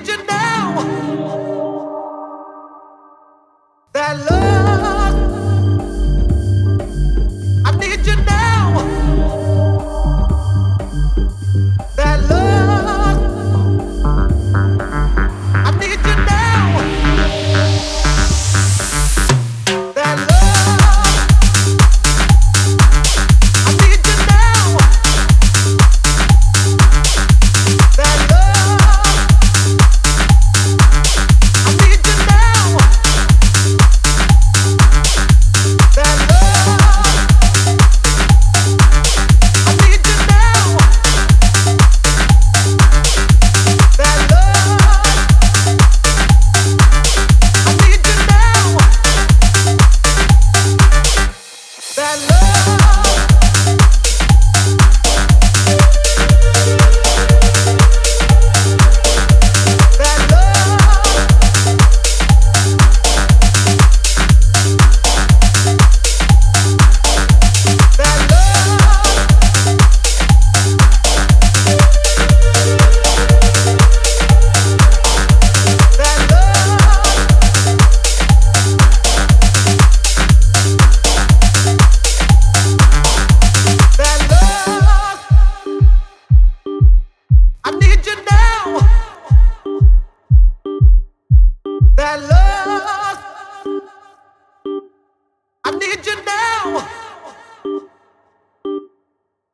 need you now. I need you now.